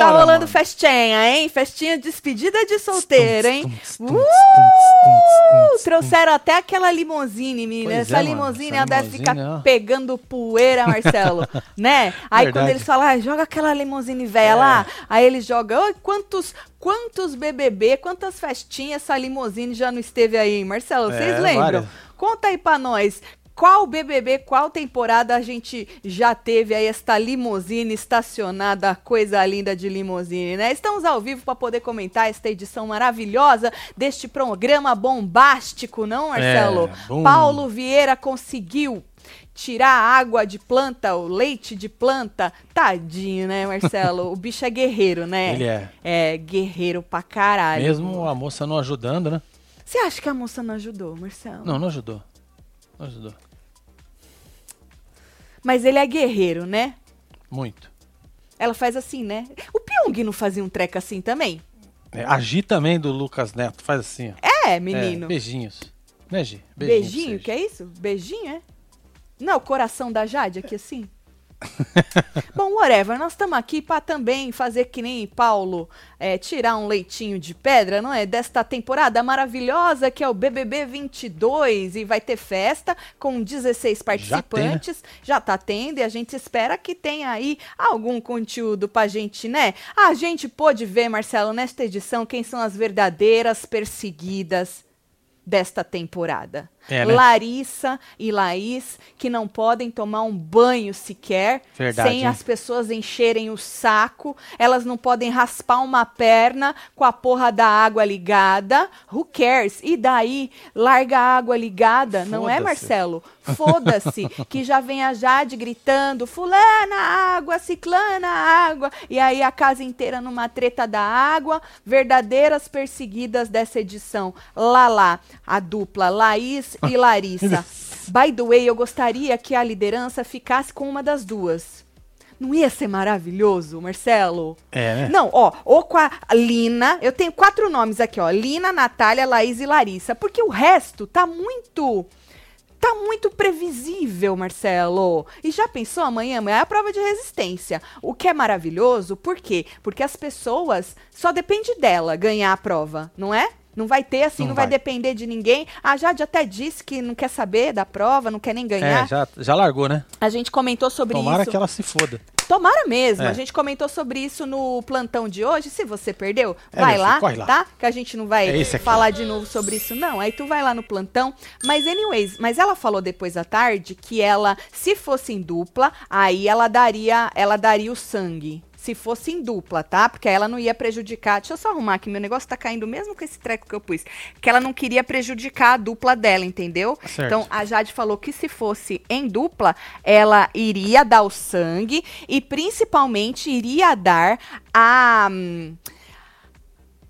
Tá rolando mano. festinha, hein? Festinha de despedida de solteiro, hein? Uh, trouxeram até aquela limousine, menina. Pois Essa é, limousine ela deve ficar ó. pegando poeira, Marcelo. né? Aí quando Verdade. eles falam, ah, joga aquela limousine velha É. lá, aí eles jogam, "Oi, quantos, quantos BBB, quantas festinhas essa limousine já não esteve aí, Marcelo? Vocês É, lembram? várias. Conta aí pra nós. Qual BBB, qual temporada a gente já teve aí esta limusine estacionada, coisa linda de limusine, né? Estamos ao vivo para poder comentar esta edição maravilhosa deste programa bombástico, não, Marcelo? É, bom. Paulo Vieira conseguiu tirar a água de planta, o leite de planta. Tadinho, né, Marcelo? O bicho é guerreiro, né? Ele é. É, guerreiro pra caralho. Mesmo a moça não ajudando, né? Você acha que a moça não ajudou, Marcelo? Não, não ajudou. Não ajudou. Mas ele é guerreiro, né? Muito. Ela faz assim, né? O Pyong não fazia um treco assim também? É, a Gi também do Lucas Neto faz assim, ó. É, É, menino. beijinhos. Né, Gi? Beijinho, pra que é isso? Beijinho, é? Não, o coração da Jade aqui assim? Bom, whatever, nós estamos aqui para também fazer que nem Paulo, é, tirar um leitinho de pedra, não é? Desta temporada maravilhosa que é o BBB 22 e vai ter festa com 16 participantes. Já, tá tendo e a gente espera que tenha aí algum conteúdo pra gente, né? A gente pôde ver, Marcelo, nesta edição quem são as verdadeiras perseguidas desta temporada. É, né? Larissa e Laís, que não podem tomar um banho sequer, Verdade, sem hein? as pessoas encherem o saco, elas não podem raspar uma perna com a porra da água ligada. Who cares? E daí, larga a água ligada, não é. Marcelo? Foda-se, que já vem a Jade gritando, fulana água, ciclana água, e aí a casa inteira numa treta da água, verdadeiras perseguidas dessa edição. Lala, a dupla Laís e Larissa. By the way, eu gostaria que a liderança ficasse com uma das duas. Não ia ser maravilhoso, Marcelo? É, né? Não, ó, ou com a Lina, eu tenho quatro nomes aqui, ó, Lina, Natália, Laís e Larissa, porque o resto tá muito tá muito previsível, Marcelo. E já pensou amanhã? Amanhã é a prova de resistência. O que é maravilhoso, por quê? Porque as pessoas só depende dela ganhar a prova, não é? Não vai ter assim, não, Não vai. vai. depender de ninguém. A Jade até disse que não quer saber da prova, não quer nem ganhar. É, já, já largou, né? A gente comentou sobre Tomara isso. que ela se foda. Tomara mesmo. É. A gente comentou sobre isso no plantão de hoje. Se você perdeu, É, vai lá, lá. tá? Que a gente não vai É falar de novo sobre isso, não. Aí tu vai lá no plantão. Mas, anyways, mas ela falou depois à tarde que ela, se fosse em dupla, aí ela daria, ela daria o sangue. Se fosse em dupla, tá? Porque ela não ia prejudicar. Deixa eu só arrumar aqui, meu negócio tá caindo mesmo com esse treco que eu pus. Que ela não queria prejudicar a dupla dela, entendeu? Certo. Então, a Jade falou que se fosse em dupla, ela iria dar o sangue e principalmente iria dar a hum,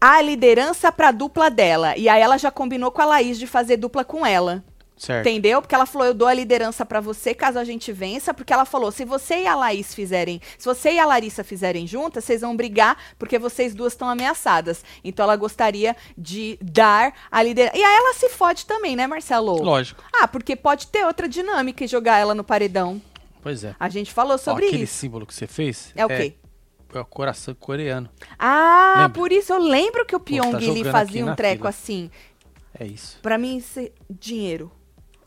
a liderança para dupla dela. E aí ela já combinou com a Laís de fazer dupla com ela. Certo. Entendeu? Porque ela falou, eu dou a liderança pra você caso a gente vença, porque ela falou, se você e a Laís fizerem, se você e a Larissa fizerem juntas, vocês vão brigar porque vocês duas estão ameaçadas. Então ela gostaria de dar a liderança. E aí ela se fode também, né, Marcelo? Lógico. Ah, porque pode ter outra dinâmica e jogar ela no paredão. Pois é. A gente falou Ó, sobre aquele isso. símbolo que você fez É o quê? É o coração coreano. Ah, Lembra? por isso eu lembro que o tá Pyong jogando fazia um treco fila. assim. É isso. Pra mim, isso é dinheiro.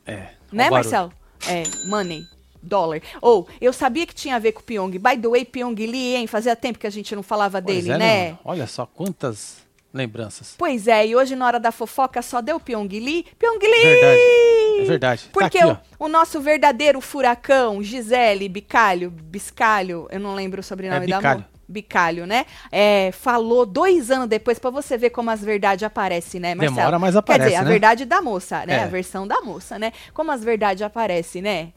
É. Né. Marcelo? É, money. Dólar. Ou, eu sabia que tinha a ver com o Pyong. By the way, Pyong Lee, hein? Fazia tempo que a gente não falava Pois dele, é, né? mano? Olha só quantas lembranças. Pois é, e hoje na hora da fofoca só deu Pyong Lee. Pyong Lee! Verdade. É verdade. Tá Porque aqui, o, o nosso verdadeiro furacão, Gisele Bicalho, Biscalho, eu não lembro o sobrenome É da Bicalho. Bicalho, né? É, falou dois anos depois pra você ver como as verdades aparecem, né, Marcelo? Demora, mas Quer aparece, dizer, a né? verdade da moça, né? É. A versão da moça, né? Como as verdades aparecem, né?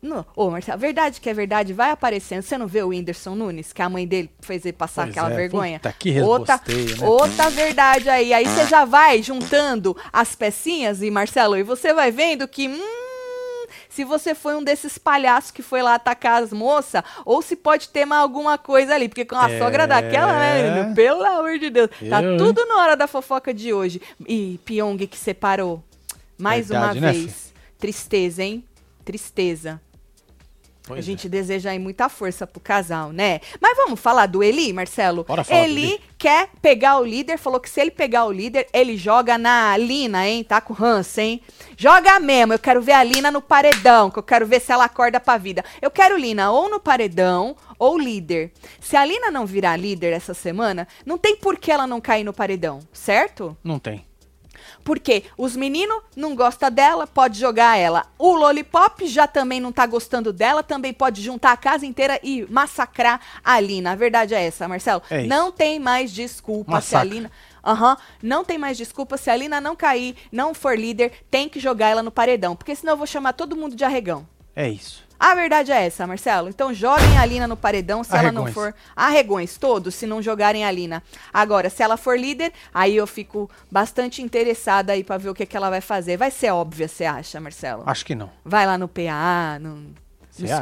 No, ô, Marcelo, a verdade que é verdade vai aparecendo. Você não vê o Whindersson Nunes, que a mãe dele fez ele passar Pois aquela é, vergonha? puta, que outra, né? outra verdade aí. Aí você já vai juntando as pecinhas, e Marcelo, e você vai vendo que. Hum, se você foi um desses palhaços que foi lá atacar as moças, ou se pode ter mais alguma coisa ali, porque com a É. sogra daquela, né, menino? Pelo amor de Deus. tá Eu, hein? tudo na hora da fofoca de hoje. E Pyong que separou. Mais Verdade, uma né, vez. Tristeza, hein? Tristeza. Pois a gente é. deseja aí muita força pro casal, né? Mas vamos falar do Eli, Marcelo? Bora falar Eli quer pegar o líder, falou que se ele pegar o líder, ele joga na Lina, hein? Tá com ranço, hein? Joga mesmo, eu quero ver a Lina no paredão, que eu quero ver se ela acorda pra vida. Eu quero Lina ou no paredão ou líder. Se a Lina não virar líder essa semana, não tem por que ela não cair no paredão, certo? Não tem. Porque os meninos não gostam dela, pode jogar ela. O Lollipop já também não tá gostando dela, também pode juntar a casa inteira e massacrar a Lina. A verdade é essa, Marcelo. É não tem mais desculpa Massacra. se a Lina. Aham, não tem mais desculpa se a Lina não cair, não for líder, tem que jogar ela no paredão. Porque senão eu vou chamar todo mundo de arregão. É isso. A verdade é essa, Marcelo. Então joguem a Lina no paredão se ela não Arregões. for. Arregões, todos, se não jogarem a Lina. Agora, se ela for líder, aí eu fico bastante interessada aí pra ver o que, que ela vai fazer. Vai ser óbvia, você acha, Marcelo? Acho que não. Vai lá no PA, no, no?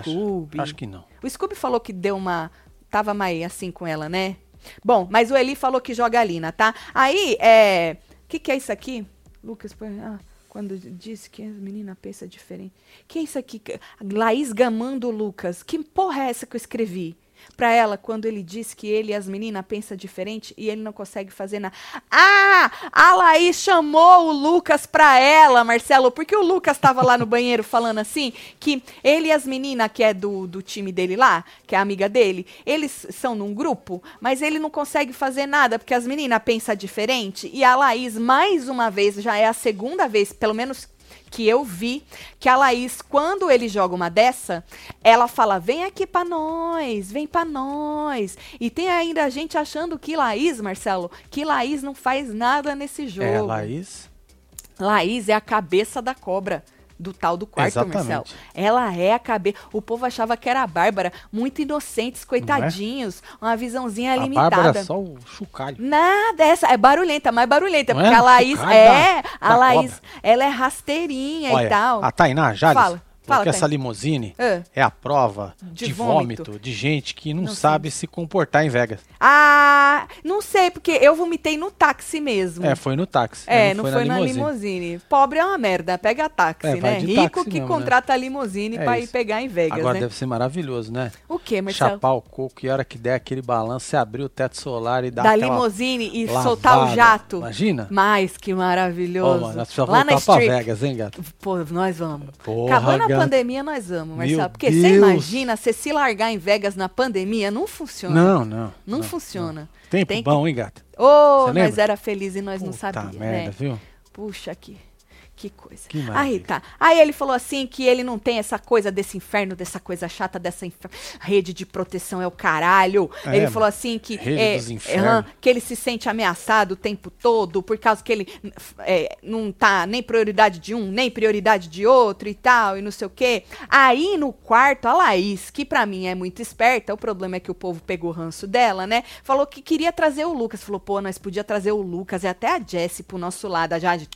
Scooby. Acho que não. O Scooby falou que deu uma. Tava mais assim com ela, né? Bom, mas o Eli falou que joga a Lina, tá? Aí, é. O que, que é isso aqui? Lucas, ah, quando disse que as meninas pensam diferente. que é isso aqui? Laís gamando Lucas. Que porra é essa que eu escrevi? Pra ela, quando ele disse que ele e as meninas pensam diferente e ele não consegue fazer nada. Ah! A Laís chamou o Lucas pra ela, Marcelo, porque o Lucas tava lá no banheiro falando assim, que ele e as meninas, que é do, do time dele lá, que é amiga dele, eles são num grupo, mas ele não consegue fazer nada, porque as meninas pensam diferente. E a Laís, mais uma vez, já é a segunda vez, pelo menos que eu vi que a Laís, quando ele joga uma dessa, ela fala: vem aqui pra nós, vem pra nós. E tem ainda a gente achando que Laís, Marcelo, que Laís não faz nada nesse jogo. É, Laís. Laís é a cabeça da cobra do tal do quarto, Exatamente. Marcelo. Ela é a cabeça. O povo achava que era a Bárbara, muito inocentes, coitadinhos, uma visãozinha A limitada. Bárbara é só o chocalho. Nada, essa é barulhenta, mais barulhenta, Não porque é? a Laís Chocalho é, da- a da Laís, cobra. ela é rasteirinha Olha, e tal. a Tainá Jales Fala, fala, que essa limusine Ah. é a prova De de, vômito. vômito. de gente que não, Não sabe se comportar em Vegas. Ah, não sei, porque eu vomitei no táxi mesmo. É, foi no táxi. É, né? não foi, na, limusine. Pobre é uma merda, pega táxi, É, né? Rico táxi que mesmo, né? contrata a limusine É pra ir pegar em Vegas, Agora né? deve ser maravilhoso, né? O que, Marcelo? Chapar o coco e a hora que der aquele balanço, você abrir o teto solar e dar da limusine e lavada. soltar o jato. Imagina. Mais que Ô, maravilhoso. mano, nós precisamos Lá na voltar pra Street. Vegas, hein, gato? Pô, nós vamos. Porra, Acabando. Pandemia, nós vamos, Marcelo. Meu Porque você imagina, você se largar em Vegas na pandemia, não funciona. Não, não. Não, funciona. Tempo Tem que- bom, hein, gato? Ô, Você nós era feliz e nós não Puta sabíamos, merda, né? viu? Puxa, que, que coisa. Que Aí tá. Aí ele falou assim que ele não tem essa coisa desse inferno, dessa coisa chata, dessa infer- rede de proteção é o caralho. É, ele falou assim que é, aham, que ele se sente ameaçado o tempo todo por causa que ele é, não tá nem prioridade de um, nem prioridade de outro e tal, e não sei o quê. Aí no quarto, a Laís, que pra mim é muito esperta, o problema é que o povo pegou o ranço dela, né? Falou que queria trazer o Lucas. Falou, pô, nós podia trazer o Lucas e até a Jessie pro nosso lado. A Jade,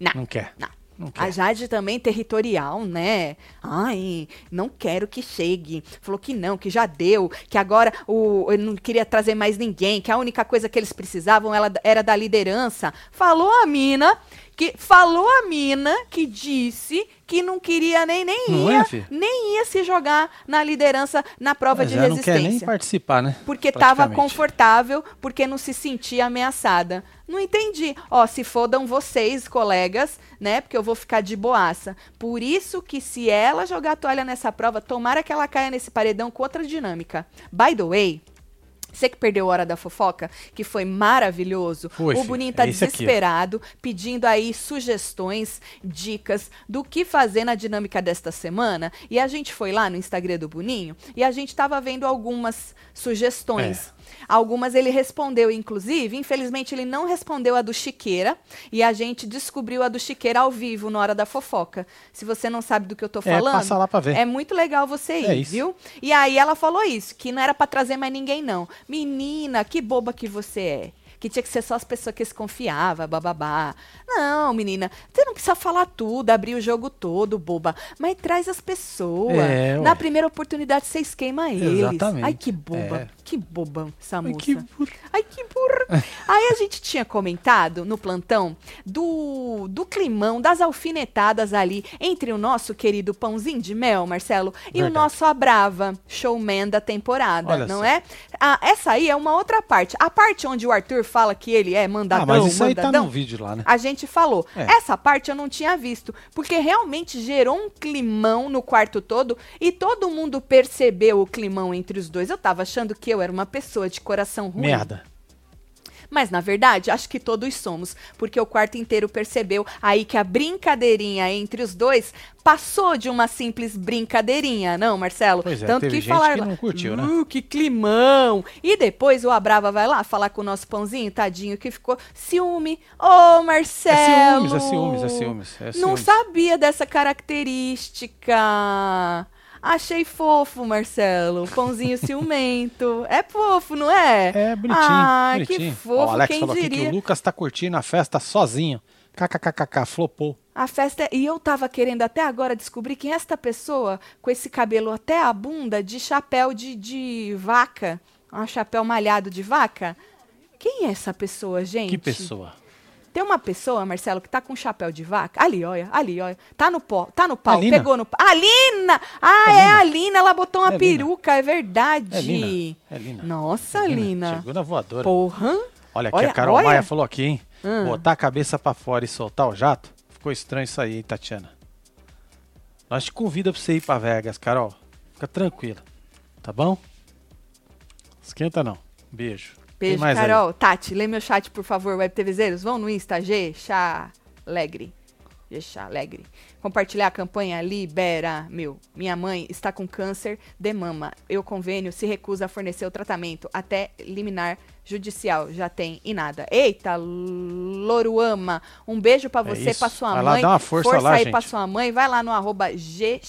não, Não quer. não. A. Jade também territorial, né? Ai, não quero que chegue. Falou que não, que já deu, que agora o, eu não queria trazer mais ninguém, que a única coisa que eles precisavam ela, era da liderança. Falou a mina que falou a mina que disse que não queria nem nem Não ia, é, nem ia se jogar na liderança na prova Mas de ela não quer nem resistência. participar, né? Porque estava confortável, porque não se sentia ameaçada. Não entendi. Ó, se fodam vocês, colegas, né? Porque eu vou ficar de boaça. Por isso que se ela jogar a toalha nessa prova, tomara que ela caia nesse paredão com outra dinâmica. By the way, você que perdeu a hora da fofoca, que foi maravilhoso. Foi, o. Boninho tá É esse aqui, desesperado, pedindo aí sugestões, dicas do que fazer na dinâmica desta semana. E a gente foi lá no Instagram do Boninho e a gente tava vendo algumas sugestões. É. Algumas ele respondeu, inclusive. Infelizmente, ele não respondeu a do Chiqueira. E a gente descobriu a do Chiqueira ao vivo na hora da fofoca. Se você não sabe do que eu tô É, falando. passa lá pra ver. É muito legal você ir, É viu? E aí ela falou isso, que não era pra trazer mais ninguém, não. Menina, que boba que você é. Que tinha que ser só as pessoas que se confiava, bababá. Não, menina, você não precisa falar tudo, abrir o jogo todo, boba. Mas traz as pessoas. É. Na primeira oportunidade você esquema eles. Exatamente. Ai, que boba. É. Que boba essa Ai, moça. que burro. Ai, que burra. Aí a gente tinha comentado no plantão do, do climão, das alfinetadas ali entre o nosso querido pãozinho de mel, Marcelo, e o Verdade. nosso Abrava, showman da temporada, Olha não só. é? Ah, essa aí é uma outra parte. A parte onde o Arthur fala que ele é mandadão, Ah, mas isso aí tá mandadão, no vídeo lá, né? a gente falou. É. Essa parte eu não tinha visto, porque realmente gerou um climão no quarto todo e todo mundo percebeu o climão entre os dois. Eu tava achando que eu era uma pessoa de coração ruim. Merda. Mas na verdade, acho que todos somos, porque o quarto inteiro percebeu aí que a brincadeirinha entre os dois passou de uma simples brincadeirinha, não, Marcelo? Pois é, Tanto que gente falaram que não curtiu, né? "Uh, que climão! E depois o Abrava vai lá falar com o nosso pãozinho, tadinho, que ficou ciúme. Ô, Marcelo! É ciúmes, é ciúmes, é ciúmes. É Não ciúmes. sabia dessa característica. Achei fofo, Marcelo. Pãozinho ciumento. É fofo, não é? É bonitinho. Ah, bonitinho. que fofo, Ó, o Alex quem falou aqui que diria? o Lucas tá curtindo a festa sozinho. KKKKK, flopou. A festa. é- E eu tava querendo até agora descobrir quem é esta pessoa com esse cabelo até a bunda de chapéu de, de vaca. Um chapéu malhado de vaca. Quem é essa pessoa, gente? Que pessoa. Tem uma pessoa, Marcelo, que tá com chapéu de vaca. Ali, olha, ali, olha. Tá no pó, tá no pau, Alina. pegou no pau. Alina! Ah, É é, a Lina, ela botou uma É Lina. peruca, é verdade. É Lina. É Lina. Nossa, Lina. Chegou na voadora. Porra. Olha aqui, Olha, a Carol olha. Maia falou aqui, hein? Hum. Botar a cabeça pra fora e soltar o jato. Ficou estranho isso aí, hein, Tatiana? Nós te convida pra você ir pra Vegas, Carol. Fica tranquila. Tá bom? Esquenta não. Beijo. Beijo, mais aí? Carol. Tati, lê meu chat, por favor, Web TVzeiros. Vão no Insta, G, Chá, Alegre. G, Chá, Alegre. Compartilhar a campanha Libera, meu. Minha mãe está com câncer de mama. Eu convênio se recusa a fornecer o tratamento até liminar judicial. Já tem e nada. Eita, Loruama. Um beijo pra É você, isso. pra sua Vai lá mãe. dar uma força lá, aí pra sua mãe. Vai lá no arroba G,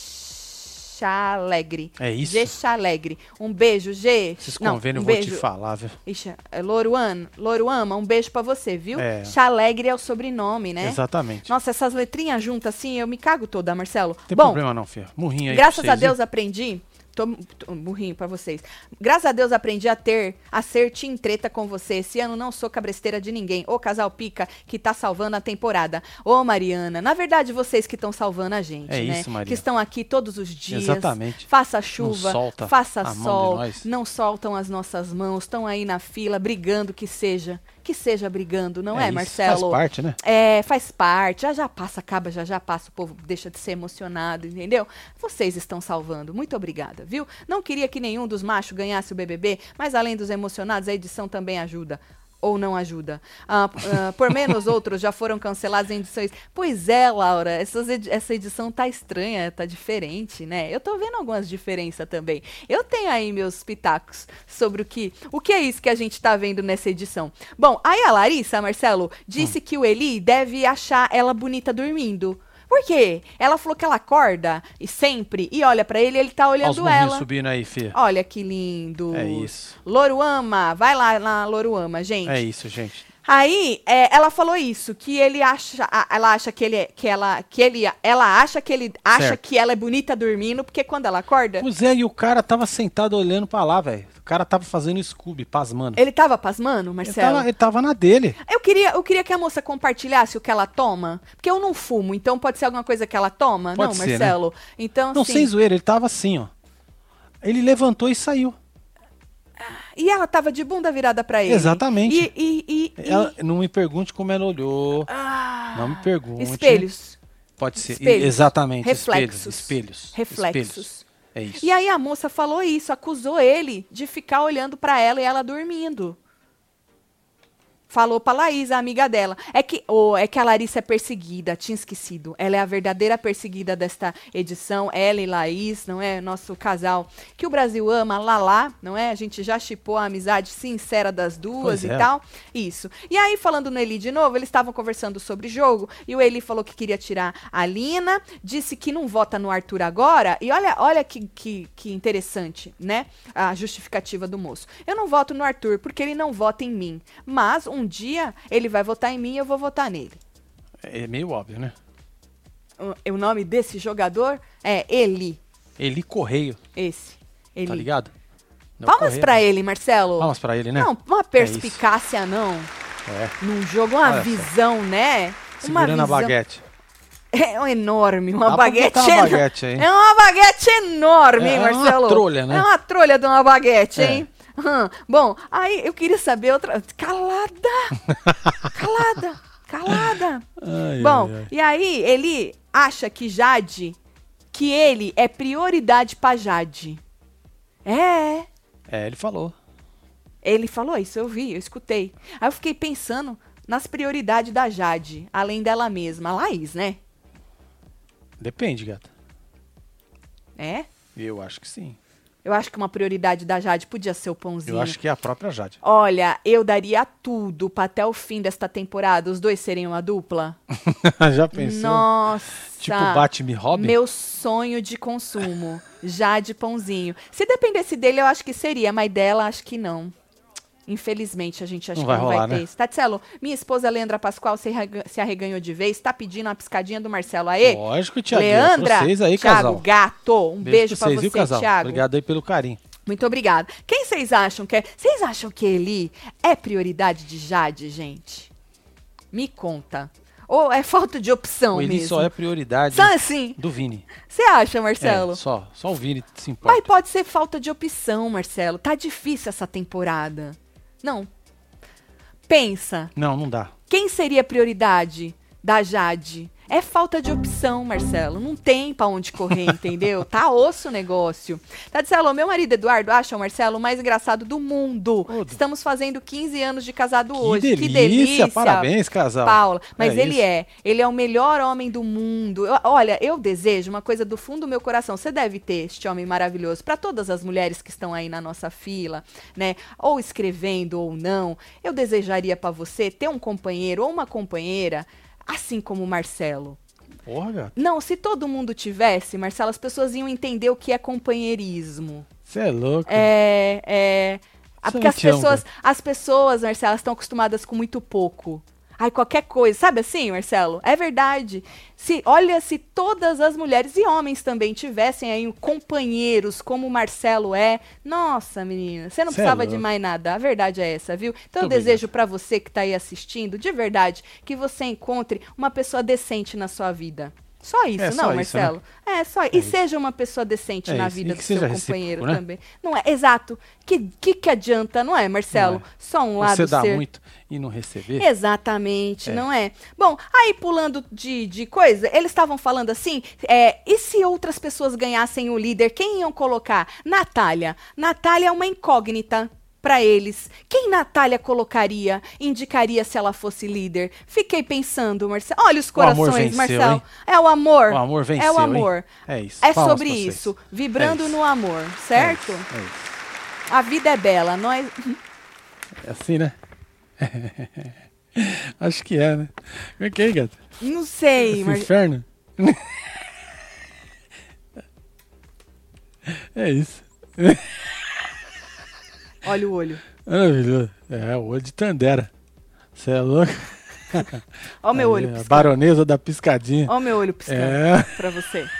Chá, Alegre. É isso. G, Chá, Alegre. Um beijo, G. Esses convênios um eu vou te falar, viu? Ixi, é Loruan, Loruama, um beijo pra você, viu? É. Chalegre é o sobrenome, né? Exatamente. Nossa, essas letrinhas juntas assim, eu me cago toda, Marcelo. Não tem Bom, problema não, filha. Murrinho aí graças a vocês, viu? Deus aprendi. Tô, tô burrinho pra vocês. Graças a Deus aprendi a ter, a ser team treta com você. Esse ano não sou cabresteira de ninguém. Ô casal pica que tá salvando a temporada. Ô Mariana, na verdade vocês que estão salvando a gente, É né? isso, Maria. Que estão aqui todos os dias. Exatamente. Faça chuva, faça sol, não soltam as nossas mãos, estão aí na fila brigando que seja, que seja brigando, não é, isso, Marcelo? Faz parte, né? É, faz parte. Já já passa, acaba, já já passa, o povo deixa de ser emocionado, entendeu? Vocês estão salvando. Muito obrigada, viu? Não queria que nenhum dos machos ganhasse o BBB, mas além dos emocionados, a edição também ajuda. Ou não ajuda. Ah, ah, por menos outros já foram cancelados em edições. Pois é, Laura, edi- essa edição tá estranha, tá diferente, né? Eu tô vendo algumas diferenças também. Eu tenho aí meus pitacos sobre o que, o que é isso que a gente tá vendo nessa edição. Bom, aí a Larissa, Marcelo, disse que o Eli deve achar ela bonita dormindo. Por quê? Ela falou que ela acorda e sempre e olha pra ele, ele tá Olha olhando murrinhos ela. subindo aí, filha. Olha que lindo. É isso. Loruama, vai lá na Loruama, gente. É isso, gente. Aí, é, ela falou isso, que ele acha, ela acha que ele, é- que ela, que ele, ela acha que ele acha Certo. que ela é bonita dormindo, porque quando ela acorda, Pois é, e o cara tava sentado olhando pra lá, velho. O cara tava fazendo Scooby, pasmando. ele tava pasmando, Ele Marcelo? tava, ele tava na dele. Eu queria, eu queria que a moça compartilhasse o que ela toma, porque eu não fumo, então pode ser alguma coisa que ela toma, Pode não, ser, né? Marcelo? Então, Não, sim. sem zoeira, ele tava assim, ó. Ele levantou e saiu. E ela tava de bunda virada pra ele. Exatamente. E, e, e, Ela- não me pergunte como ela olhou. Ah, Não me pergunte. Espelhos. Pode ser. Espelhos. Exatamente. Reflexos. Espelhos. Espelhos. Reflexos. Espelhos. É isso. E aí a moça falou isso, acusou ele de ficar olhando pra ela e ela dormindo. Falou pra Laís, a amiga dela. É que, oh, é que a Larissa é perseguida, tinha esquecido. Ela é a verdadeira perseguida desta edição. Ela e Laís, não é? Nosso casal que o Brasil ama, Lala, não é? A gente já chipou a amizade sincera das duas Pois e é. tal. Isso. E aí, falando no Eli de novo, eles estavam conversando sobre jogo e o Eli falou que queria tirar a Lina, disse que não vota no Arthur agora. E olha, olha que, que, que interessante, né? A justificativa do moço. Eu não voto no Arthur porque ele não vota em mim. Mas um um dia ele vai votar em mim e eu vou votar nele. É meio óbvio, né? O, o nome desse jogador é Eli. Eli Correio, Esse. Eli. tá ligado? Não, Palmas pra ele, Marcelo. Palmas pra ele, né? Não, uma isso. perspicácia não. É. Num jogo, uma Olha só. visão, né? uma Segurando a visão. baguete. É um enorme, uma Dá baguete. uma baguete. É uma baguete enorme, É, hein, é uma Marcelo? trolha, né? É uma trolha de uma baguete, É. hein? Hum, Bom, aí eu queria saber outra. Calada! calada! Calada! Ai, Bom, ai, ai. e aí ele acha que Jade, que ele é prioridade pra Jade. É, É, ele falou. ele falou isso, eu vi, eu escutei. Aí eu fiquei pensando nas prioridades da Jade, além dela mesma, a Laís, né? Depende, gata. É? Eu acho que sim. Eu acho que uma prioridade da Jade podia ser o pãozinho. Eu acho que é a própria Jade. Olha, eu daria tudo pra até o fim desta temporada os dois serem uma dupla. Já pensou? Nossa! Tipo Batman e Robin? Meu sonho de consumo. Jade Pãozinho. Se dependesse dele, eu acho que seria, mas dela, acho que não. Infelizmente, a gente acha Não que vai não rolar, vai ter né? isso. Tatselo, minha esposa Leandra Pascoal se, se arreganhou de vez, tá pedindo uma piscadinha do Marcelo. Aê! Lógico, Thiago. Leandra, Vocês aí, Thiago, casal. gato, um beijo, pra pra vocês, você, viu, casal? Thiago. Obrigado aí pelo carinho. Muito obrigada. Quem vocês acham que é? Vocês acham que Eli é prioridade de Jade, gente? Me conta. Ou é falta de opção o Eli mesmo? só é prioridade Só assim. do Vini. Você acha, Marcelo? É, só, só o Vini se Mas importa. pode ser falta de opção, Marcelo. Tá difícil essa temporada. Não. Pensa. Não, não dá. Quem seria a prioridade da Jade? É falta de opção, Marcelo. Não tem pra onde correr, entendeu? Tá osso o negócio. Tadicelo, meu marido Eduardo acha o Marcelo o mais engraçado do mundo. Todo. Estamos fazendo 15 anos de casado Que hoje. delícia, que delícia. parabéns, casal. Paula, mas É ele isso. é. Ele é o melhor homem do mundo. Eu- olha, eu desejo uma coisa do fundo do meu coração. Você deve ter este homem maravilhoso para todas as mulheres que estão aí na nossa fila, né? Ou escrevendo ou não. Eu desejaria para você ter um companheiro ou uma companheira assim como o Marcelo. Porra. Não, se todo mundo tivesse, Marcelo, as pessoas iam entender o que é companheirismo. Você é louco. É, é. ah, Porque as pessoas, as pessoas, Marcelo, estão acostumadas com muito pouco. Ai, qualquer coisa, sabe assim, Marcelo? É verdade. Se, olha, se todas as mulheres e homens também tivessem aí companheiros como o Marcelo é, nossa, menina, você não Cê é precisava de mais nada. A verdade é essa, viu? Então eu Muito desejo pra você que tá aí assistindo, de verdade, que você encontre uma pessoa decente na sua vida. Só isso, É, não, só isso, né? Marcelo? É, só. e isso. seja uma pessoa decente É na vida do seu companheiro né? também. Não é, exato. Que, que que adianta, não é, Marcelo? Não é. Só um lado Você dá ser... muito e não receber. Exatamente, É. não é? Bom, aí pulando de, de coisa, eles estavam falando assim, é, e se outras pessoas ganhassem o líder, quem iam colocar? Natália. Natália é uma incógnita pra eles. Quem Natália colocaria, indicaria se ela fosse líder? Fiquei pensando, Marcelo. Olha os corações, venceu, Marcelo. hein? É o amor. O amor venceu, É o amor. É isso. É Palmas sobre isso, vibrando É isso. no amor, certo? É isso. É, isso. A vida é bela, nós É assim, né? Acho que é, né? Como é que é, gato? não sei, mas inferno? é isso. olha o olho. Maravilhoso. É, o olho de Tandera. Você é louco? Olha o meu olho piscando. baronesa da piscadinha. Olha o meu olho piscando É, pra você.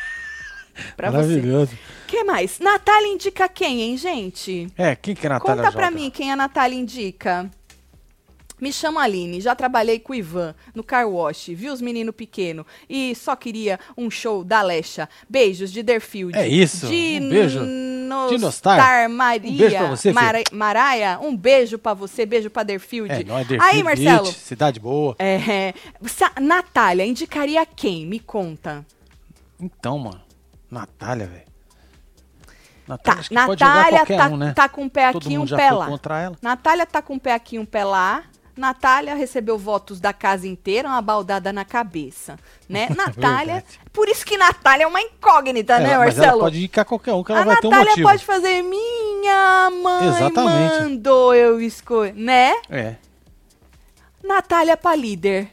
Pra você. maravilhoso. que mais? Natália indica quem, hein, gente? É, quem que é a Natália Conta pra joga? mim quem a Natália indica. Me chamo Aline, já trabalhei com o Ivan no car wash, vi os meninos pequeno e só queria um show da Lecha. Beijos de Derfield. É isso, De um beijo. Nostar Dinostar. Maria. Um beijo pra você. Mara- Maraia, um beijo pra você, beijo pra Derfield. É, nós Aí, Marcelo. Cidade boa. É, Sa- Natália, indicaria quem? Me conta. Então, mano. Natália, velho. Tá, Natália, jogar Natália tá, um, né? tá com um pé Todo aqui e um pé lá. Natália tá com um pé aqui e um pé lá. Natália recebeu votos da casa inteira, uma baldada na cabeça, né? Natália, Verdade. por isso que Natália é uma incógnita, né, Ela- mas ela Marcelo? pode indicar qualquer um que ela a vai ter um Natália motivo. pode fazer minha mãe Exatamente. mandou eu escolher, né? É. Natália pra líder.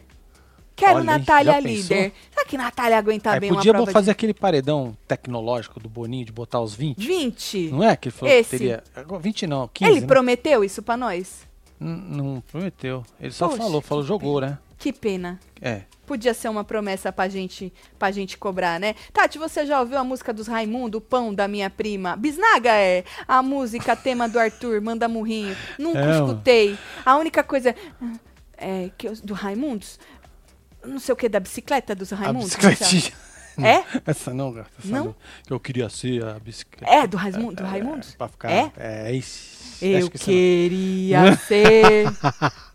Quero Olha, Natália líder. Será que Natália aguenta Aí bem podia uma prova fazer aquele paredão tecnológico do Boninho de botar os 20. de 20? Não é? Que ele falou Esse. que teria. Agora, 20 não, 15. Ele né? prometeu isso pra nós? Não prometeu. Ele só Poxa, falou, falou, jogou, né? Que pena. É. Podia ser uma promessa pra gente, pra gente cobrar, né? Tati, você já ouviu a música dos Raimundo, o pão da minha prima? Bisnaga é a música tema do Arthur, manda murrinho. Nunca É, escutei. A única coisa é que eu- do Raimundos, não sei o que da bicicleta dos A Raimundos. bicicletinha. É? Essa não, gata. Essa Não? não. Que eu queria ser a bicicleta. É do Raimundo, do Raimundos? Pra ficar. É? É, isso. Eu que isso queria ser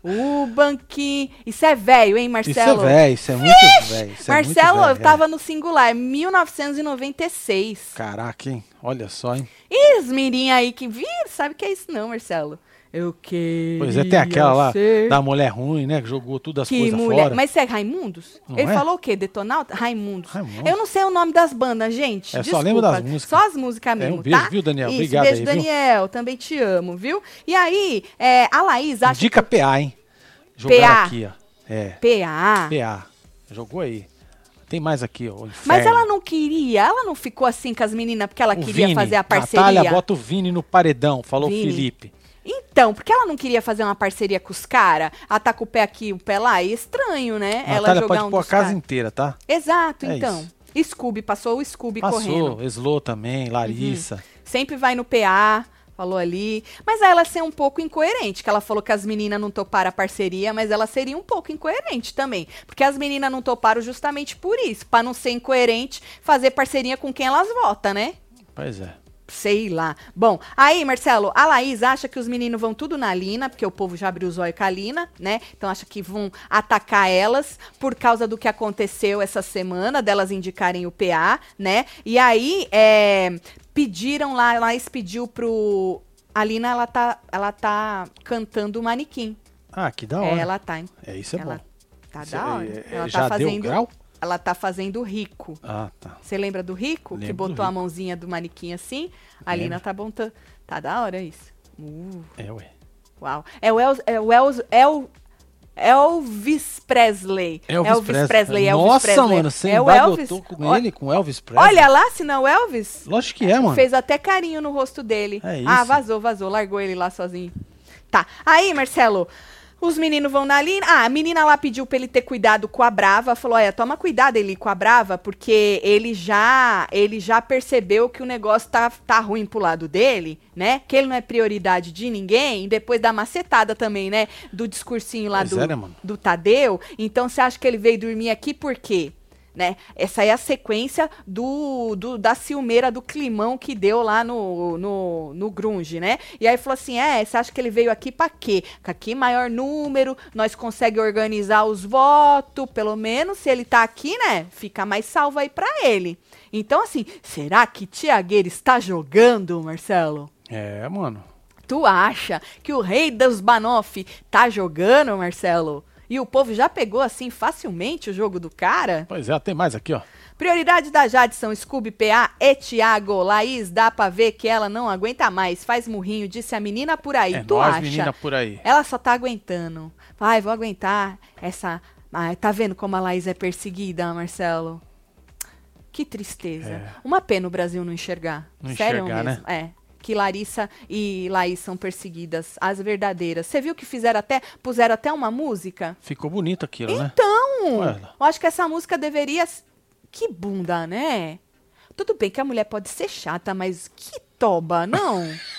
o banquinho. Isso é velho, hein, não. Isso é Marcelo? velho, isso é muito velho. isso é muito Marcelo, eu tava no singular, é 1996. é. Caraca, hein? Olha só, hein? E os mirim aí que viram, sabe que é isso não, Marcelo? Eu queria Pois é, tem aquela lá ser... da mulher ruim, né? Que jogou tudo as Que coisas mulher. fora. Mas isso é Raimundos? Não Ele é? falou o quê? Detonauta? Raimundos. Raimundos. Eu não sei o nome das bandas, gente. É, só Desculpa. lembro das músicas. Só as músicas É, mesmo, um beijo, tá? viu, Daniel? Isso, Obrigado beijo, aí, viu? Daniel. Também te amo, viu? E aí, é, a Laís acha Dica PA, hein? Jogaram PA. aqui, ó. É, que... PA. PA. Jogou aí. Tem mais aqui, ó. o Mas ela não queria, ela não ficou assim com as meninas porque ela O queria Vini, fazer a parceria. Natália, bota o Vini no paredão, falou Vini. Felipe. Então, porque ela não queria fazer uma parceria com os caras? Ela tá com o pé aqui, o pé lá? É estranho, né? ela Natália jogar pode um pôr a casa caras. inteira, tá? Exato, É então. Scooby, passou o Scooby correndo. Uhum. Passou, Slow também, Larissa. Sempre vai no PA, falou ali. Mas aí ela ser um pouco incoerente, que ela falou que as meninas não toparam a parceria, mas ela seria um pouco incoerente também. Porque as meninas não toparam justamente por isso, pra não ser incoerente, fazer parceria com quem elas votam, né? Pois é. Sei lá. Bom, aí, Marcelo, a Laís acha que os meninos vão tudo na Lina, porque o povo já abriu o zóio com a Lina, né? Então acha que vão atacar elas por causa do que aconteceu essa semana, delas indicarem o PA, né? E aí, é, pediram lá, a Laís pediu pro. A Lina, ela tá, ela tá cantando o manequim. Ah, que da É, hora. ela tá, hein? É, isso é ela bom. tá Isso da hora. é- é- ela já tá deu fazendo. grau? Ela tá fazendo rico. Ah, tá. Você lembra do Rico? que Lembro do botou a mãozinha do manequim assim? A Lembro. Lina tá montando. Tá da hora isso. Uh, É, ué. uau. É o, El, é o El, El, Elvis Presley. Elvis, Presley. Elvis Nossa, Presley. mano, você é o Elvis. embagotou com ele, com Elvis Presley? Olha lá, se não é o Elvis. Lógico que é, mano. Fez até carinho no rosto dele. É Ah, isso. vazou, vazou. Largou ele lá sozinho. Tá. Aí, Marcelo, os meninos vão na Lina. Ah, a menina lá pediu pra ele ter cuidado com a Brava. Falou: olha, toma cuidado ele com a Brava, porque ele já ele já percebeu que o negócio tá, tá ruim pro lado dele, né? Que ele não é prioridade de ninguém. Depois da macetada também, né? Do discursinho lá Pois do, é, né, do Tadeu. Então você acha que ele veio dormir aqui por quê? Né? Essa é a sequência do, do- da ciumeira do climão que deu lá no, no, no Grunge, né? E aí falou assim: é, você acha que ele veio aqui pra quê? Aqui maior número, nós conseguimos organizar os votos, pelo menos se ele tá aqui, né? Fica mais salvo aí pra ele. Então, assim, será que Tiagueira está jogando, Marcelo? É, mano. Tu acha que o rei dos Banoff tá jogando, Marcelo? E o povo já pegou assim facilmente o jogo do cara? Pois é, tem mais aqui, ó. Prioridade da Jade são Scooby PA e Thiago. Laís, dá pra ver que ela não aguenta mais. Faz murrinho, disse a menina por aí. É tu nós, acha? menina por aí. Ela só tá aguentando. Vai, vou aguentar essa. Ai, tá vendo como a Laís é perseguida, Marcelo? Que tristeza. É. Uma pena o Brasil não enxergar. Não Sério enxergar, mesmo. É. Que Larissa e Laís são perseguidas, as verdadeiras. Você viu que fizeram até, puseram até uma música? Ficou bonito aquilo, né? Então, eu acho que essa música deveria. Que bunda, né? Tudo bem que a mulher pode ser chata, mas que toba, não?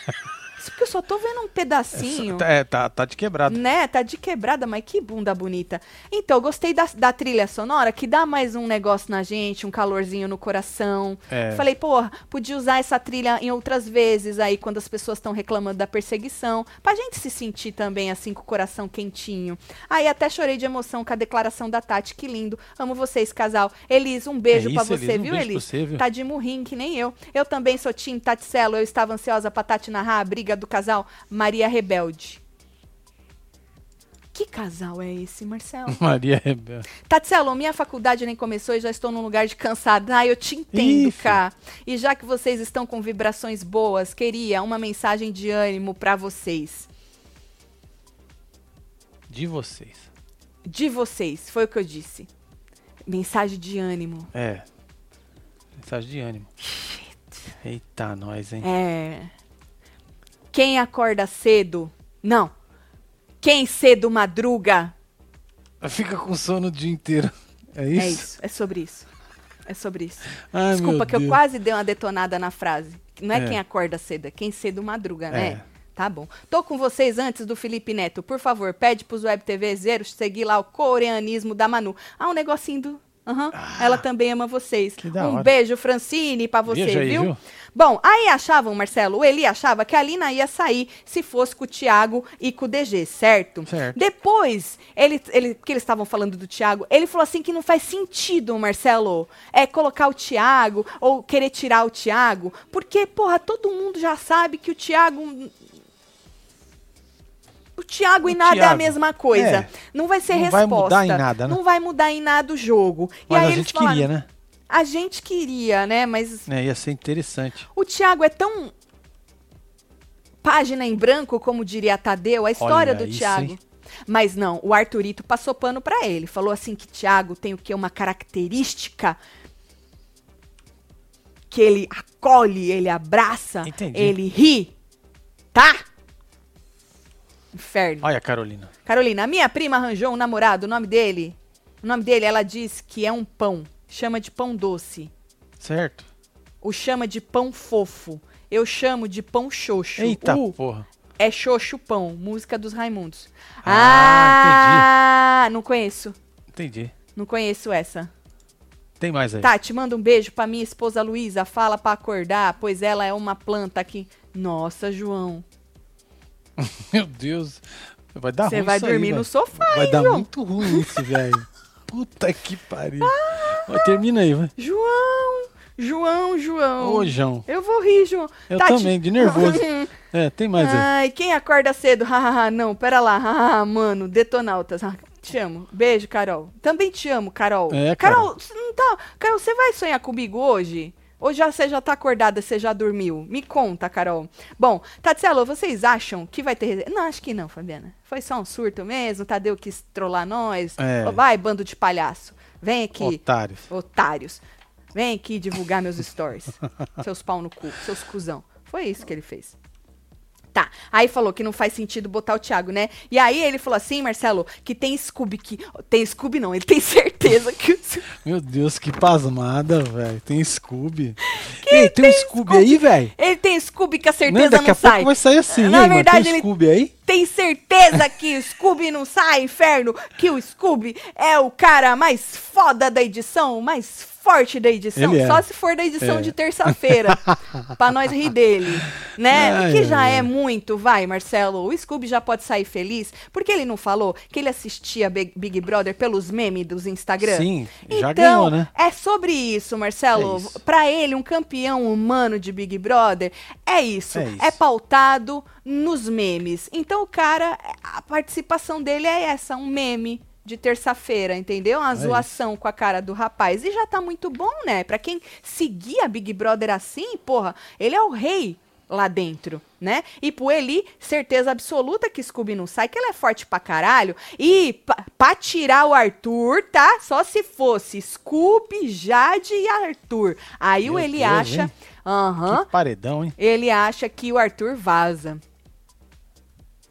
Isso porque eu só tô vendo um pedacinho. É, tá, tá de quebrado. Né? Tá de quebrada, mas que bunda bonita. Então, gostei da, da trilha sonora, que dá mais um negócio na gente, um calorzinho no coração. É. Falei, pô, podia usar essa trilha em outras vezes aí, quando as pessoas estão reclamando da perseguição, pra gente se sentir também assim, com o coração quentinho. Aí até chorei de emoção com a declaração da Tati, que lindo. Amo vocês, casal. Elis, um beijo É pra você, Elis, um viu, pra Elis? você, viu? Tá de murrinho, que nem eu. Eu também sou Tim Taticelo, eu estava ansiosa pra Tati narrar a briga do casal Maria Rebelde. Que casal é esse, Marcelo? Maria Rebelde. Tatselo, minha faculdade nem começou e já estou num lugar de cansada. Ah, eu te entendo, cá. E já que vocês estão com vibrações boas, queria uma mensagem de ânimo pra vocês. De vocês. De vocês, foi o que eu disse. Mensagem de ânimo. É. Mensagem de ânimo. Eita, nós, hein? É. Quem acorda cedo. Não. Quem cedo madruga. Fica com sono o dia inteiro. É isso? É isso, é sobre isso. É sobre isso. Ai, Desculpa que eu quase dei uma detonada na frase. Não é, É. quem acorda cedo, é quem cedo madruga, né? É. Tá bom. Tô com vocês antes do Felipe Neto. Por favor, pede pros Web TV Zero seguir lá o coreanismo da Manu. Ah, um negocinho do. Aham. Ela também ama vocês. um hora. beijo, Francine, pra você, Beijo aí, viu? viu? Bom, aí achavam, Marcelo, o Eli achava que a Lina ia sair se fosse com o Thiago e com o DG, certo? Certo. Depois, ele, ele, que eles estavam falando do Thiago, ele falou assim que não faz sentido, Marcelo, é colocar o Thiago ou querer tirar o Thiago, porque, porra, todo mundo já sabe que o Thiago. O Thiago e O nada é a Thiago, mesma coisa. é. Não vai ser Não resposta. vai mudar em nada, né? Não vai mudar em nada o jogo. Mas e aí a gente falaram, queria, né? A gente queria, né? Mas É, ia ser interessante. o Thiago é tão página em branco, como diria Tadeu, a história Olha do Thiago. hein? Mas não, o Arthurito passou pano pra ele. Falou assim que Thiago tem o quê? Uma característica que ele acolhe, ele abraça, Entendi. ele ri. Tá? Inferno. Olha, Carolina. Carolina, a minha prima arranjou um namorado, o nome dele. O nome dele, ela diz que é um pão. Chama de pão doce. Certo? O chama de pão fofo. Eu chamo de pão xoxo. Eita O porra. é xoxo pão, música dos Raimundos. Ah, Ah, não conheço. Entendi. Não conheço essa. Tem mais aí. Tati, manda um beijo pra minha esposa Luísa. Fala pra acordar, pois ela é uma planta aqui. Nossa, João. Meu Deus. Vai dar Você ruim vai aí, dormir velho. no sofá, Vai hein, dar João? muito ruim isso, velho. Puta que pariu. Vai, termina aí, vai. João, João, João. Ô, João. Eu vou rir, João. Eu também, de nervoso. É, tem mais aí. Ai, quem acorda cedo? Hahaha, não, pera lá. Hahaha, mano, detonautas. Ah, Te amo. Beijo, Carol. Também te amo, Carol. É, Carol, Carol. não tá. Carol, você vai sonhar comigo hoje? Ou já você já tá acordada, você já dormiu? Me conta, Carol. Bom, Tatselo, vocês acham que vai ter. Não, acho que não, Fabiana. Foi só um surto mesmo. Tadeu quis trollar nós. É. Vai, bando de palhaço. Vem aqui. Otários. Otários. Vem aqui divulgar meus stories. seus pau no cu, seus cuzão. Foi isso que ele fez. Tá, aí falou que não faz sentido botar o Thiago, né? E aí ele falou assim, Marcelo, que tem Scooby que. Tem Scooby não, ele tem certeza que. Meu Deus, que pasmada, velho. Tem Scooby. Ei, tem, um Scooby, aí, velho? Ele tem Scooby que a Não, certeza daqui não a pouco sai. vai sair assim, Na hein, mano? verdade, Tem ele- Scooby aí? Tem certeza que o Scooby não sai, inferno? Que o Scooby é o cara mais foda da edição, mais forte da edição? É. Só se for da edição É. de terça-feira. pra nós rir dele. Né? Ai, que já ai, é muito, vai, Marcelo. O Scooby já pode sair feliz. Porque ele não falou que ele assistia Big Brother pelos memes dos Instagram? Sim, já então, ganhou, né? É sobre isso, Marcelo. É. Pra ele, um campeão humano de Big Brother, é isso. É isso. É pautado nos memes. Então, o cara, a participação dele é essa, um meme de terça-feira, entendeu? Uma É zoação com a cara do rapaz. E já tá muito bom, né? Pra quem seguia Big Brother assim, porra, ele é o rei lá dentro, né? E pro Eli, certeza absoluta que Scooby não sai, que ele é forte pra caralho. E pa- pra tirar o Arthur, tá? Só se fosse Scooby, Jade e Arthur. Aí o Meu Eli Deus, acha... Aham. Que paredão, hein? Ele acha que o Arthur vaza.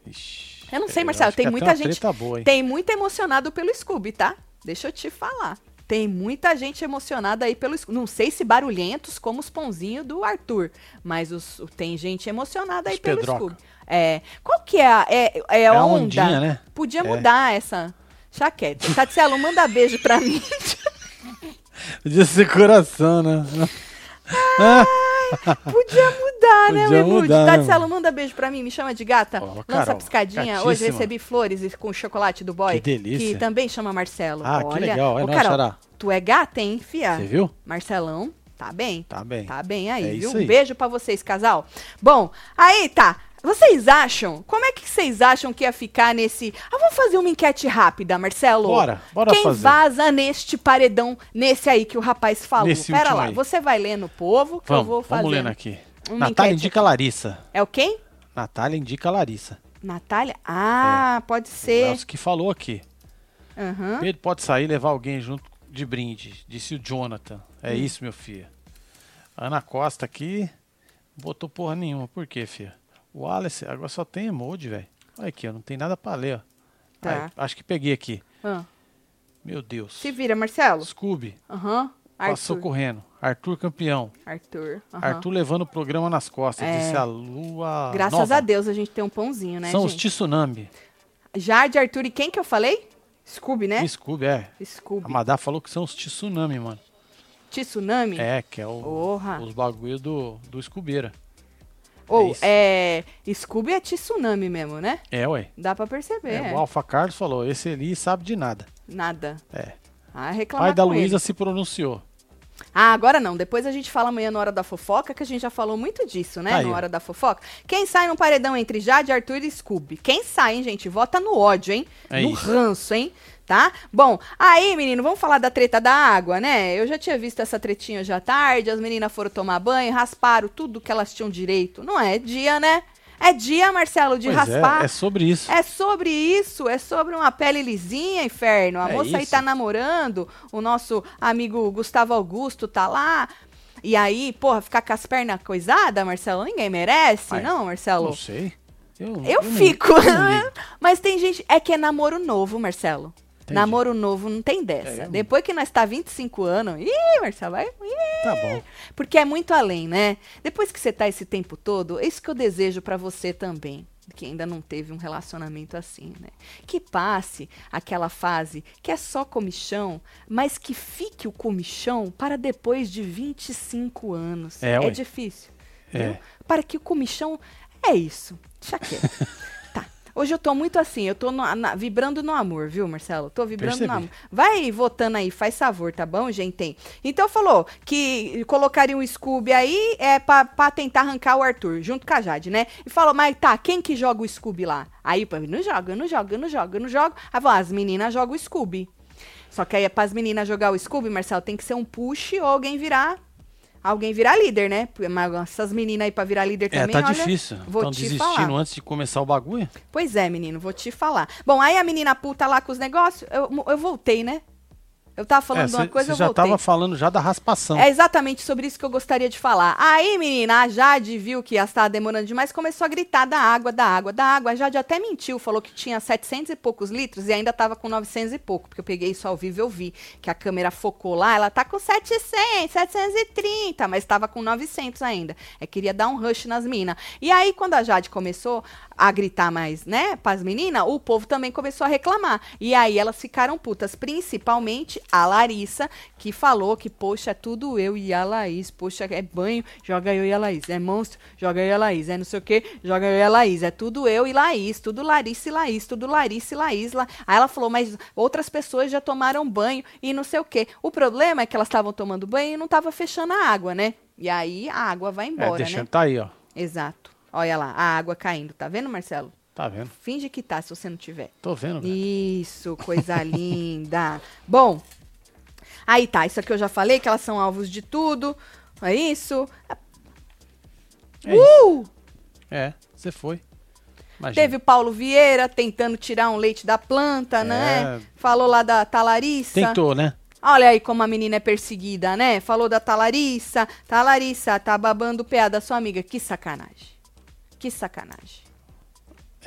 Ixi, Eu não sei, Marcelo, tem muita gente. boa? Tem muito emocionado pelo Scooby, tá? Deixa eu te falar. Tem muita gente emocionada aí pelo. Não sei se barulhentos como os pãozinhos do Arthur, mas os- tem gente emocionada aí Os pelo Pedroca. Scooby. É, qual que é a, é, é a a onda? ondinha, né? Podia É. mudar essa chaqueta. Tatielo, manda beijo pra mim. Podia ser coração, né? Podia mudar, né, Podia mudar, mano? manda beijo pra mim, me chama de gata. Ó, Lança Carol, piscadinha. gatíssima. Hoje recebi flores e- com chocolate do boy. Que delícia. Que também chama Marcelo. Ah, que Olha, legal. É Ô, Carol, Xará. tu é gata, hein, fia? Você viu? Marcelão, tá bem? Tá bem. Tá bem aí, É viu? isso Um aí. beijo pra vocês, casal. Bom, aí tá. Vocês acham? Como é que vocês acham que ia ficar nesse. Ah, vamos fazer uma enquete rápida, Marcelo. Bora, bora Quem fazer. vaza neste paredão, nesse aí que o rapaz falou? Nesse Pera lá, aí. você vai ler no povo que eu vou Vamos, fazer. vamos lendo aqui. uma Natália indica Larissa. É o quem? Natália indica Larissa. Natália? Ah, pode É ser. o que falou aqui. Aham. Pedro pode sair e levar alguém junto de brinde, disse o Jonathan. É Hum. isso, meu filho. Ana Costa aqui botou porra nenhuma. Por quê, filha? O Wallace agora só tem emoji, velho. Olha aqui, ó, não tem nada pra ler, ó. Tá. Ai, acho que peguei aqui. Ah, Meu Deus. se vira, Marcelo. Scooby, Aham. passou Arthur. correndo. Arthur campeão. Arthur. aham. Arthur levando o programa nas costas, É. disse a lua Graças nova. a Deus a gente tem um pãozinho, né, São os gente? tsunami. Jade, Arthur e quem que eu falei? Scooby, né? Scooby, é. A Scooby. Madá falou que são os tsunami, mano. Tsunami? É, que é o, os bagulho do, do Scoobeira. Ou, isso. é, Scooby é tsunami mesmo, né? É, ué. Dá pra perceber. É, é. O Alfa Carlos falou, esse ali sabe de nada. Nada. É. Ah, reclamar Pai da Luísa se pronunciou. Ah, agora não. Depois a gente fala amanhã na hora da fofoca, que a gente já falou muito disso, né? Tá aí, na hora da fofoca. Quem sai no paredão entre Jade, Arthur e Scooby? Quem sai, hein, gente? Vota no ódio, hein? É no isso. ranço, hein? Tá? Bom, aí, menino, vamos falar da treta da água, né? Eu já tinha visto essa tretinha hoje à tarde, as meninas foram tomar banho, rasparam tudo que elas tinham direito. Não é dia, né? É dia, Marcelo, de pois raspar. é, é sobre isso. É sobre isso, é sobre uma pele lisinha, inferno. A É moça aí isso. tá namorando, o nosso amigo Gustavo Augusto tá lá. E aí, porra, ficar com as pernas coisadas, Marcelo, ninguém merece, Ai, não, Marcelo? Não sei. Eu, Eu não- fico. eu não ligo. Mas tem gente. É que é namoro novo, Marcelo. Entendi. Namoro novo não tem dessa. É, eu- Depois que nós tá 25 anos. Ih, Marcelo, vai. Ih, Tá bom. porque é muito além, né? Depois que você tá esse tempo todo, é isso que eu desejo pra você também. Que ainda não teve um relacionamento assim, né? Que passe aquela fase que é só comichão, mas que fique o comichão para depois de 25 anos. É, ué. difícil. É. Para que o comichão. É isso. Deixa quieto. Hoje eu tô muito assim, eu tô no- na- vibrando no amor, viu, Marcelo? Tô vibrando Percebi. no amor. Vai votando aí, faz favor, tá bom, gente? Então falou que colocaria um Scooby aí é pra, pra tentar arrancar o Arthur, junto com a Jade, né? E falou, mas tá, quem que joga o Scooby lá? Aí, pô, não joga, não joga, não joga, não jogo. Aí falou, as meninas jogam o Scooby. Só que aí, pras meninas jogar o Scooby, Marcelo, tem que ser um push ou alguém virar. Alguém virar líder, né? Mas essas meninas aí pra virar líder É, também, tá olha, difícil. Vou Estão desistindo falar. antes de começar o bagulho? Pois é, menino, vou te falar. Bom, aí a menina puta lá com os negócios, eu, eu voltei, né? Eu tava falando É, de uma cê- coisa, cê eu já voltei. tava falando já da raspação. É exatamente sobre isso que eu gostaria de falar. Aí, menina, a Jade viu que estava demorando demais, começou a gritar da água, da água, da água. A Jade até mentiu, falou que tinha 700 e poucos litros e ainda estava com 900 e pouco, porque eu peguei isso ao vivo e eu vi que a câmera focou lá, ela tá com 700, 730, mas estava com 900 ainda. É, queria dar um rush nas minas. E aí, quando a Jade começou a gritar mais, né, pras meninas, o povo também começou a reclamar. E aí elas ficaram putas, principalmente a Larissa, que falou que, poxa, é tudo eu e a Laís. Poxa, é banho, joga eu e a Laís. É monstro, joga eu e a Laís. É não sei o que, joga eu e a Laís. É tudo eu e Laís, tudo Larissa e Laís, tudo Larissa e Laís. La... Aí ela falou, mas outras pessoas já tomaram banho e não sei o que. O problema é que elas estavam tomando banho e não tava fechando a água, né? E aí a água vai É, embora, deixando, né? tá aí, ó. Exato. Olha lá, a água caindo. Tá vendo, Marcelo? Tá vendo? Finge que tá, se você não tiver. Tô vendo. velho. Isso, coisa linda. Bom, aí tá, isso aqui eu já falei, que elas são alvos de tudo. É isso. É isso. Uh! É, você foi. Imagina. Teve o Paulo Vieira tentando tirar um leite da planta, né? Falou lá da Talariça. Tentou, né? Olha aí como a menina é perseguida, né? Falou da Talariça. Talariça, tá babando o PA da sua amiga. Que sacanagem. Que sacanagem.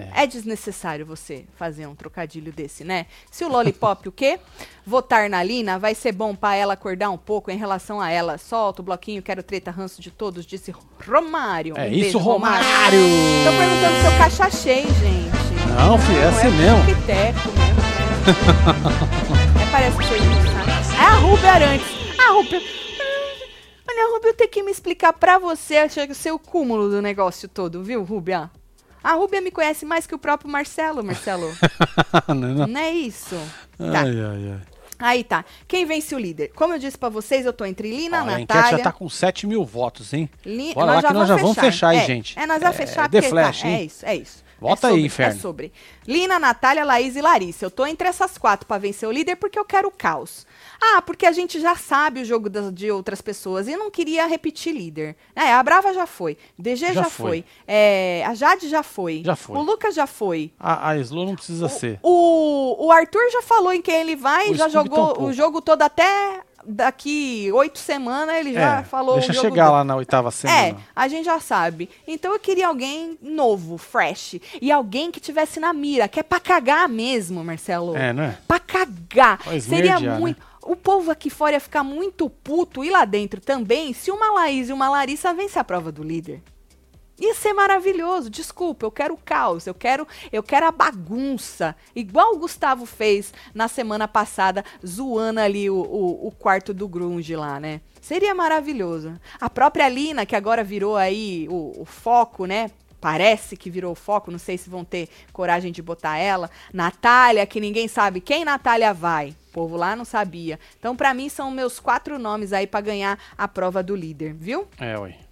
É. desnecessário você fazer um trocadilho desse, né? Se o Lollipop, o quê? Votar na Lina vai ser bom pra ela acordar um pouco em relação a ela. Solta o bloquinho, quero treta, ranço de todos, disse Romário. É Um isso, beijo, Romário! Tô perguntando se eu cachachei, gente. Não, filho, é assim é mesmo. piteco mesmo. né? é, parece que foi isso, sabe? É a Rubia Arantes. A Rubia... Olha, Rubia, eu tenho que me explicar pra você, ser o cúmulo do negócio todo, viu, Rubia? A Rubia me conhece mais que o próprio Marcelo, Marcelo. não, não. Não é isso? Tá. Ai, ai, ai. Aí tá. Quem vence o líder? Como eu disse pra vocês, eu tô entre Lina, Ó, a enquete Natália... já tá com 7 mil votos, hein? Li... Bora lá que nós já vamos fechar aí, é, gente. É, nós vamos É, fechar The porque Flash, tá, hein? é isso, é isso. Volta é aí, sobre, inferno. É sobre. Lina, Natália, Laís e Larissa. Eu tô entre essas quatro pra vencer o líder porque eu quero o caos. Ah, porque a gente já sabe o jogo das- de outras pessoas e não queria repetir líder. É, a Brava já foi, DG já, Já foi, foi. é, a Jade já foi, Já foi. o Lucas já foi. A, a Slow não precisa ser. O, o Arthur já falou em quem ele vai, O já Scooby jogou tampouco. o jogo todo até daqui oito semanas ele já É, falou Deixa chegar do- lá na oitava É, semana. a gente já sabe. Então eu queria alguém novo, fresh. E alguém que tivesse na mira, que é pra cagar mesmo, Marcelo. É, não é? Pra cagar. Pra Seria esmerdear, muito. né? O povo aqui fora ia ficar muito puto e lá dentro também se uma Laís e uma Larissa vence a prova do líder. Ia ser maravilhoso. Desculpa, eu quero o caos, eu quero, eu quero a bagunça. Igual o Gustavo fez na semana passada, zoando ali o, o, o quarto do Grunge lá, né? Seria maravilhoso. A própria Lina, que agora virou aí o, o foco, né? Parece que virou o foco, não sei se vão ter coragem de botar ela. Natália, que ninguém sabe quem Natália vai. O povo lá não sabia. Então, pra mim, são meus quatro nomes aí pra ganhar a prova do líder, viu? É, ué.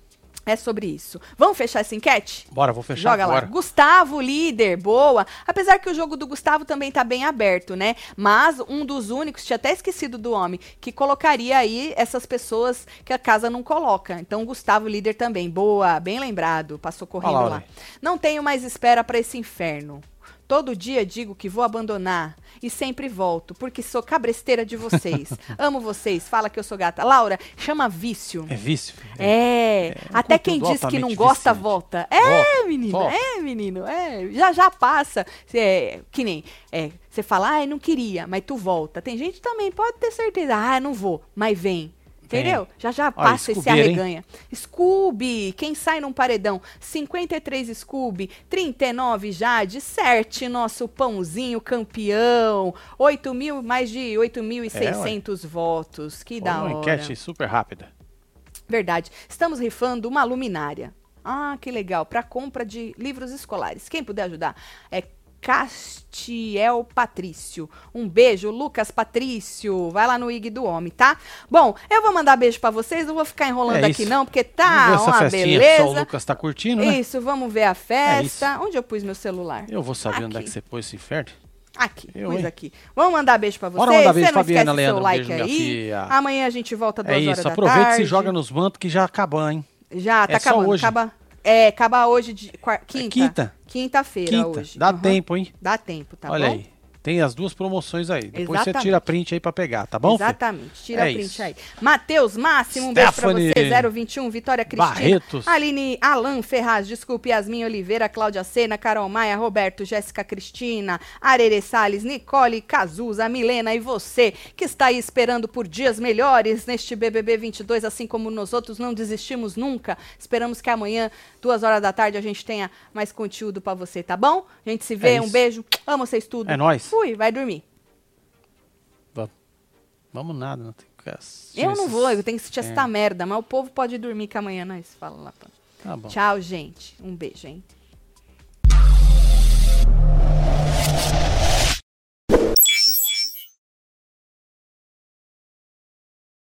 É sobre isso. Vamos fechar essa enquete? Bora, vou fechar Joga agora. lá. Gustavo, líder, boa. Apesar que o jogo do Gustavo também tá bem aberto, né? Mas um dos únicos, tinha até esquecido do homem, que colocaria aí essas pessoas que a casa não coloca. Então, Gustavo, líder também. Boa, bem lembrado. Passou correndo Olha lá, olha Não tenho mais espera pra esse inferno. Todo dia digo que vou abandonar e sempre volto, porque sou cabresteira de vocês. Amo vocês, fala que eu sou gata. Laura, chama vício. É vício? É, um até quem diz que não gosta, viciante. volta. É, Volta, menino, volta. é, menino, é. Já já passa. É, que nem, é, você fala, ai, não queria, mas tu volta. Tem gente também, pode ter certeza, ah, não vou, mas vem. Entendeu? Já já passa Scooby, hein? arreganha. Scooby, quem sai num paredão? 53 Scooby, 39 Jade, Certe, nosso pãozinho campeão, 8 mil, mais de 8.600 votos. Que Foi da uma hora. enquete super rápida. Verdade. Estamos rifando uma luminária. Ah, que legal. Para compra de livros escolares. Quem puder ajudar é Castiel Patrício. Um beijo, Lucas Patrício. Vai lá no IG do Homem, tá? Bom, eu vou mandar beijo para vocês. Não vou ficar enrolando É aqui não, porque tá uma festinha beleza. só o Lucas tá curtindo, né? Isso, vamos ver a É festa. Onde eu pus meu celular? Eu vou saber onde é Aqui. que você pôs esse inferno. Aqui, Eu, pus hein? aqui. Vamos mandar beijo pra vocês. Bora mandar beijo, Você não Fabiana esquece Leandro, seu like beijo, aí. Amanhã a gente volta duas É horas isso, da aproveita e tarde. se joga nos mantos que já acabou, hein? Já, tá É acabando. Acaba, é, acaba hoje de quinta. quinta. Quinta-feira Quinta. hoje. Dá Uhum. tempo, hein? Dá tempo, tá Olha bom? aí. Tem as duas promoções aí. Depois você Exatamente. tira print aí pra pegar, tá bom? Exatamente. Tira É print isso. aí. Matheus Máximo, um beijo pra Stephanie você. 021, Vitória Cristina. Barretos. Aline Alan Ferraz, desculpe, Yasmin Oliveira, Cláudia Sena, Carol Maia, Roberto, Jéssica Cristina, Arere Salles, Nicole Cazuza, Milena e você que está aí esperando por dias melhores neste BBB 22, assim como nós outros não desistimos nunca. Esperamos que amanhã, duas horas da tarde, a gente tenha mais conteúdo pra você, tá bom? A gente se vê, É um beijo. Amo vocês tudo. É nóis. Fui, vai dormir. Vamos nada, não tem que assistindo Eu não vou, eu tenho que assistir esta É. merda, mas o povo pode dormir que amanhã nós fala lá. pra- Tá bom. Tchau, gente. Um beijo, hein?